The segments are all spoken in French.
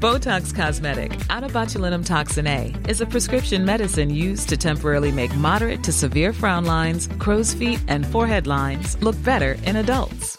Botox Cosmetic, out of botulinum toxin A, is a prescription medicine used to temporarily make moderate to severe frown lines, crow's feet, and forehead lines look better in adults.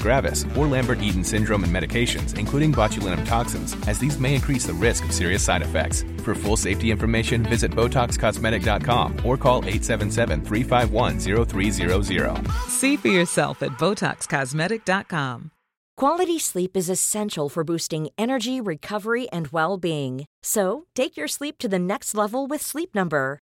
gravis, or Lambert-Eaton syndrome and medications, including botulinum toxins, as these may increase the risk of serious side effects. For full safety information, visit BotoxCosmetic.com or call 877-351-0300. See for yourself at BotoxCosmetic.com. Quality sleep is essential for boosting energy, recovery, and well-being. So, take your sleep to the next level with Sleep Number.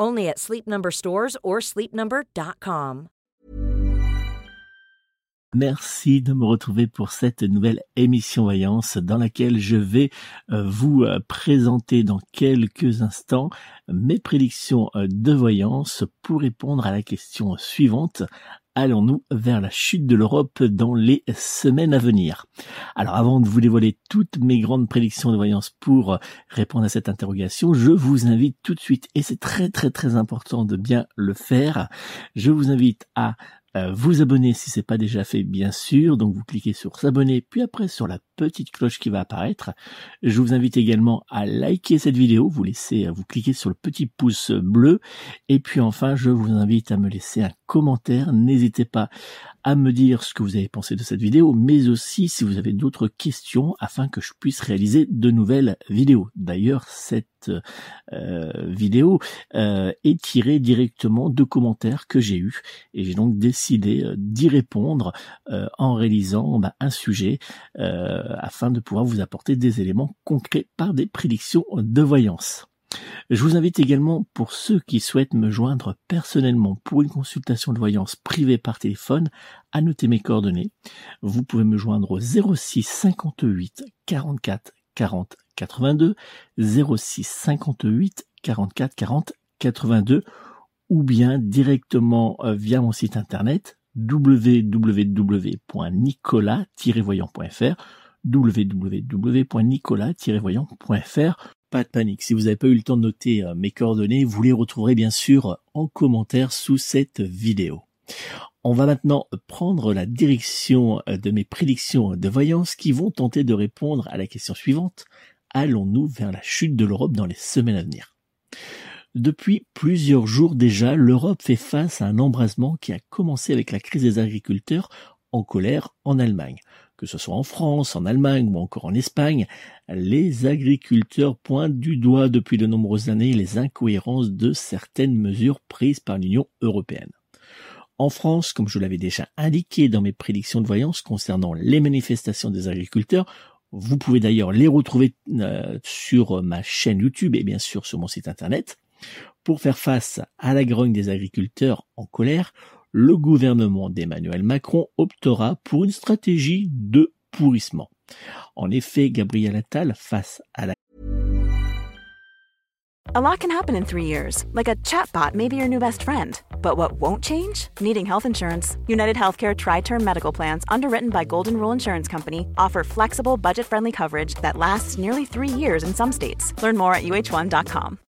Only at Sleep or sleepnumber.com. Merci de me retrouver pour cette nouvelle émission Voyance dans laquelle je vais euh, vous euh, présenter dans quelques instants mes prédictions euh, de voyance pour répondre à la question suivante allons-nous vers la chute de l'Europe dans les semaines à venir? Alors avant de vous dévoiler toutes mes grandes prédictions de voyance pour répondre à cette interrogation, je vous invite tout de suite, et c'est très très très important de bien le faire, je vous invite à euh, vous abonner si c'est pas déjà fait bien sûr. Donc vous cliquez sur s'abonner puis après sur la petite cloche qui va apparaître. Je vous invite également à liker cette vidéo vous laissez vous cliquez sur le petit pouce bleu. Et puis enfin je vous invite à me laisser un commentaire. N'hésitez pas à me dire ce que vous avez pensé de cette vidéo, mais aussi si vous avez d'autres questions afin que je puisse réaliser de nouvelles vidéos. D'ailleurs, cette euh, vidéo euh, est tirée directement de commentaires que j'ai eus. Et j'ai donc décidé euh, d'y répondre en réalisant bah, un sujet afin de pouvoir vous apporter des éléments concrets par des prédictions de voyance. Je vous invite également, pour ceux qui souhaitent me joindre personnellement pour une consultation de voyance privée par téléphone, à noter mes coordonnées. Vous pouvez me joindre au 06 58 44 40 82, 06 58 44 40 82, ou bien directement euh, via mon site internet www.nicolas-voyant.fr www.nicolas-voyant.fr pas de panique. Si vous n'avez pas eu le temps de noter euh, mes coordonnées, vous les retrouverez bien sûr en commentaire sous cette vidéo. On va maintenant prendre la direction euh, de mes prédictions de voyance qui vont tenter de répondre à la question suivante. Allons-nous vers la chute de l'Europe dans les semaines à venir? Depuis plusieurs jours déjà, l'Europe fait face à un embrasement qui a commencé avec la crise des agriculteurs en colère en Allemagne que ce soit en France, en Allemagne ou encore en Espagne, les agriculteurs pointent du doigt depuis de nombreuses années les incohérences de certaines mesures prises par l'Union européenne. En France, comme je l'avais déjà indiqué dans mes prédictions de voyance concernant les manifestations des agriculteurs, vous pouvez d'ailleurs les retrouver euh, sur ma chaîne YouTube et bien sûr sur mon site internet. Pour faire face à la grogne des agriculteurs en colère, le gouvernement d'Emmanuel Macron optera pour une stratégie de pourrissement. En effet, Gabriel Attal, face à la A lot can happen in three years, like a chatbot may be your new best friend. But what won't change? Needing health insurance. United Healthcare Tri Term Medical Plans, underwritten by Golden Rule Insurance Company, offer flexible, budget friendly coverage that lasts nearly three years in some states. Learn more at uh1.com.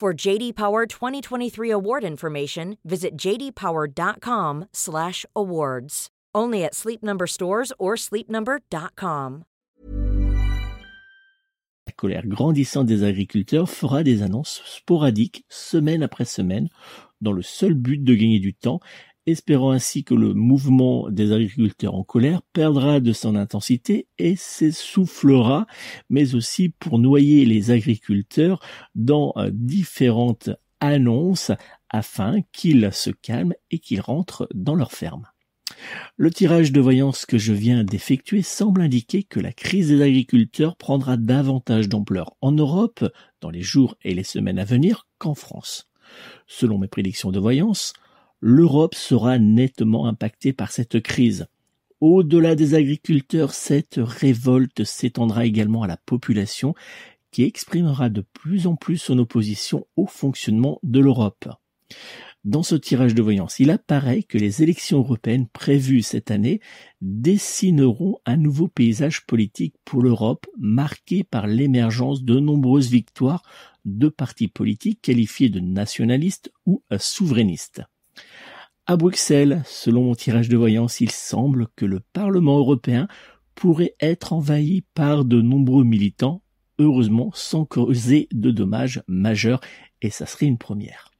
For JD Power 2023 award information, visit jdpower.com/awards. Only at Sleep Number stores or sleepnumber.com. La colère grandissante des agriculteurs fera des annonces sporadiques semaine après semaine dans le seul but de gagner du temps, espérant ainsi que le mouvement des agriculteurs en colère perdra de son intensité et s'essoufflera, mais aussi pour noyer les agriculteurs dans euh, différentes annonces afin qu'ils se calment et qu'ils rentrent dans leur ferme. Le tirage de voyance que je viens d'effectuer semble indiquer que la crise des agriculteurs prendra davantage d'ampleur en Europe dans les jours et les semaines à venir qu'en France. Selon mes prédictions de voyance, l'Europe sera nettement impactée par cette crise. Au-delà des agriculteurs, cette révolte s'étendra également à la population qui exprimera de plus en plus son opposition au fonctionnement de l'Europe. Dans ce tirage de voyance, il apparaît que les élections européennes prévues cette année dessineront un nouveau paysage politique pour l'Europe marqué par l'émergence de nombreuses victoires de partis politiques qualifiés de nationalistes ou souverainistes. À Bruxelles, selon mon tirage de voyance, il semble que le Parlement européen pourrait être envahi par de nombreux militants, heureusement sans causer de dommages majeurs, et ça serait une première.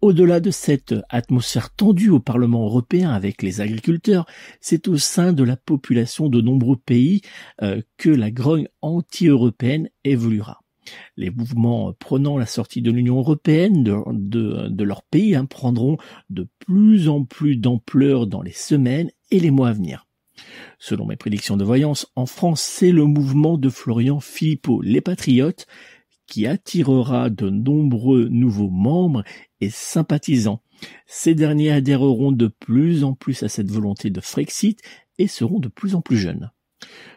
Au-delà de cette atmosphère tendue au Parlement européen avec les agriculteurs, c'est au sein de la population de nombreux pays euh, que la grogne anti-européenne évoluera. Les mouvements prenant la sortie de l'Union européenne de, leur pays hein, prendront de plus en plus d'ampleur dans les semaines et les mois à venir. Selon mes prédictions de voyance, en France, c'est le mouvement de Florian Philippot, les Patriotes, qui attirera de nombreux nouveaux membres et sympathisants. Ces derniers adhéreront de plus en plus à cette volonté de Frexit et seront de plus en plus jeunes.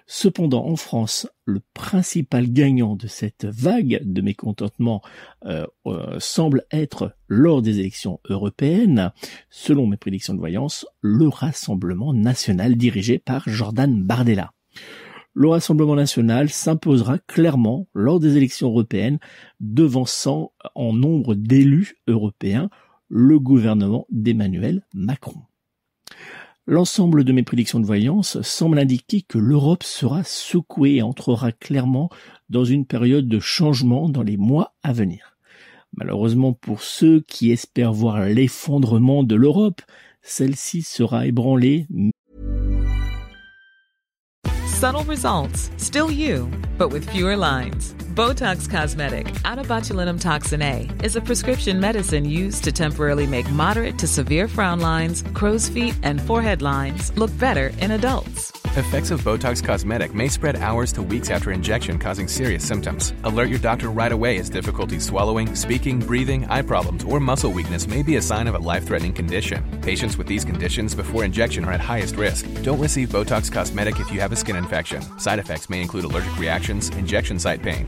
Cependant, en France, le principal gagnant de cette vague de mécontentement euh, euh, semble être, lors des élections européennes, selon mes prédictions de voyance, le Rassemblement national dirigé par Jordan Bardella le Rassemblement national s'imposera clairement lors des élections européennes, devançant en nombre d'élus européens le gouvernement d'Emmanuel Macron. L'ensemble de mes prédictions de voyance semble indiquer que l'Europe sera secouée et entrera clairement dans une période de changement dans les mois à venir. Malheureusement pour ceux qui espèrent voir l'effondrement de l'Europe, celle-ci sera ébranlée Subtle results, still you, but with fewer lines. Botox Cosmetic, out of botulinum toxin A, is a prescription medicine used to temporarily make moderate to severe frown lines, crow's feet, and forehead lines look better in adults. Effects of Botox Cosmetic may spread hours to weeks after injection, causing serious symptoms. Alert your doctor right away as difficulty swallowing, speaking, breathing, eye problems, or muscle weakness may be a sign of a life threatening condition. Patients with these conditions before injection are at highest risk. Don't receive Botox Cosmetic if you have a skin infection. Side effects may include allergic reactions, injection site pain,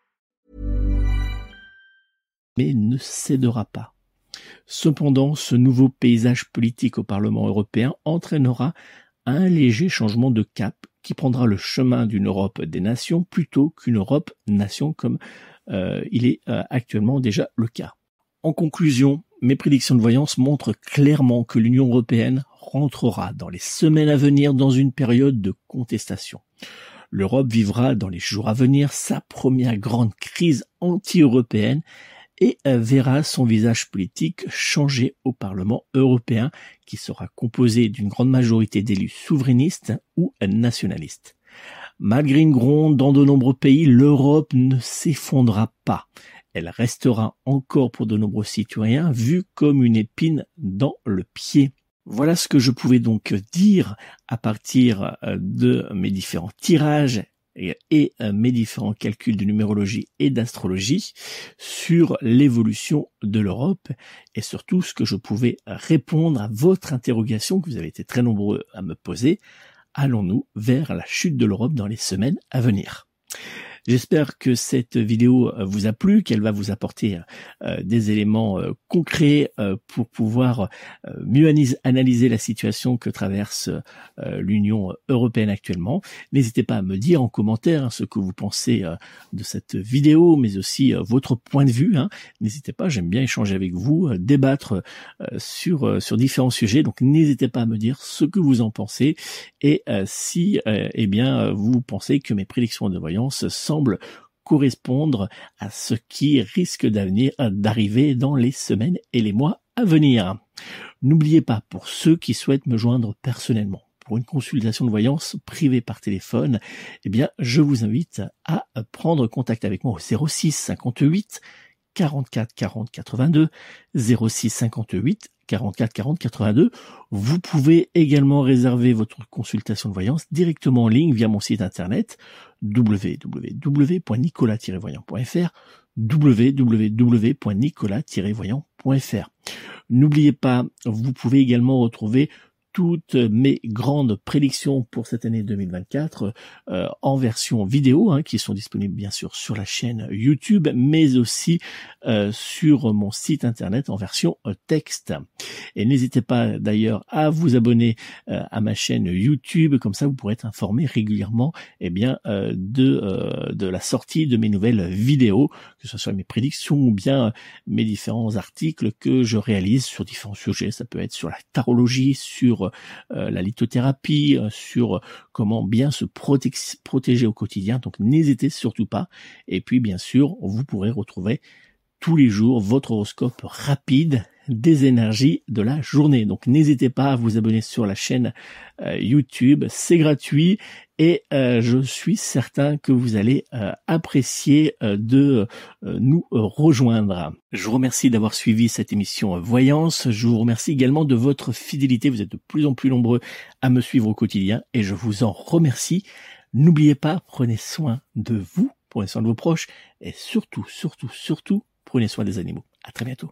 Ne cédera pas. Cependant, ce nouveau paysage politique au Parlement européen entraînera un léger changement de cap qui prendra le chemin d'une Europe des nations plutôt qu'une Europe nation comme euh, il est euh, actuellement déjà le cas. En conclusion, mes prédictions de voyance montrent clairement que l'Union européenne rentrera dans les semaines à venir dans une période de contestation. L'Europe vivra dans les jours à venir sa première grande crise anti-européenne et verra son visage politique changer au Parlement européen qui sera composé d'une grande majorité d'élus souverainistes ou nationalistes. Malgré une gronde dans de nombreux pays, l'Europe ne s'effondra pas. Elle restera encore pour de nombreux citoyens vue comme une épine dans le pied. Voilà ce que je pouvais donc dire à partir euh, de mes différents tirages et, mes différents calculs de numérologie et d'astrologie sur l'évolution de l'Europe et surtout ce que je pouvais répondre à votre interrogation que vous avez été très nombreux à me poser. Allons-nous vers la chute de l'Europe dans les semaines à venir? J'espère que cette vidéo euh, vous a plu, qu'elle va vous apporter euh, des éléments euh, concrets pour pouvoir mieux analyser la situation que traverse l'Union européenne actuellement. N'hésitez pas à me dire en commentaire hein, ce que vous pensez de cette vidéo, mais aussi votre point de vue. Hein. N'hésitez pas, j'aime bien échanger avec vous, débattre sur sur différents sujets. Donc n'hésitez pas à me dire ce que vous en pensez et si eh bien vous pensez que mes prédictions de voyance correspondre à ce qui risque d'arriver dans les semaines et les mois à venir. N'oubliez pas, pour ceux qui souhaitent me joindre personnellement, pour une consultation de voyance privée par téléphone, eh bien, je vous invite à prendre contact avec moi au 06 58 44 40 82 06 58 44 40 82. Vous pouvez également réserver votre consultation de voyance directement en ligne via mon site internet www.nicolas-voyant.fr www.nicolas-voyant.fr. N'oubliez pas, vous pouvez également retrouver toutes mes grandes prédictions pour cette année 2024 euh, en version vidéo, hein, qui sont disponibles bien sûr sur la chaîne YouTube, mais aussi euh, sur mon site internet en version euh, texte. Et n'hésitez pas d'ailleurs à vous abonner à ma chaîne YouTube, comme ça vous pourrez être informé régulièrement eh bien, de, de la sortie de mes nouvelles vidéos, que ce soit mes prédictions ou bien mes différents articles que je réalise sur différents sujets. Ça peut être sur la tarologie, sur euh, la lithothérapie, euh, sur comment bien se protéger au quotidien. Donc n'hésitez surtout pas. Et puis bien sûr, vous pourrez retrouver tous les jours votre horoscope rapide des énergies de la journée. Donc n'hésitez pas à vous abonner sur la chaîne euh, YouTube, c'est gratuit et euh, je suis certain que vous allez euh, apprécier de nous rejoindre. Je vous remercie d'avoir suivi cette émission Voyance. Je vous remercie également de votre fidélité. Vous êtes de plus en plus nombreux à me suivre au quotidien et je vous en remercie. N'oubliez pas, prenez soin de vous, prenez soin de vos proches et surtout, surtout, surtout, prenez soin des animaux. À très bientôt.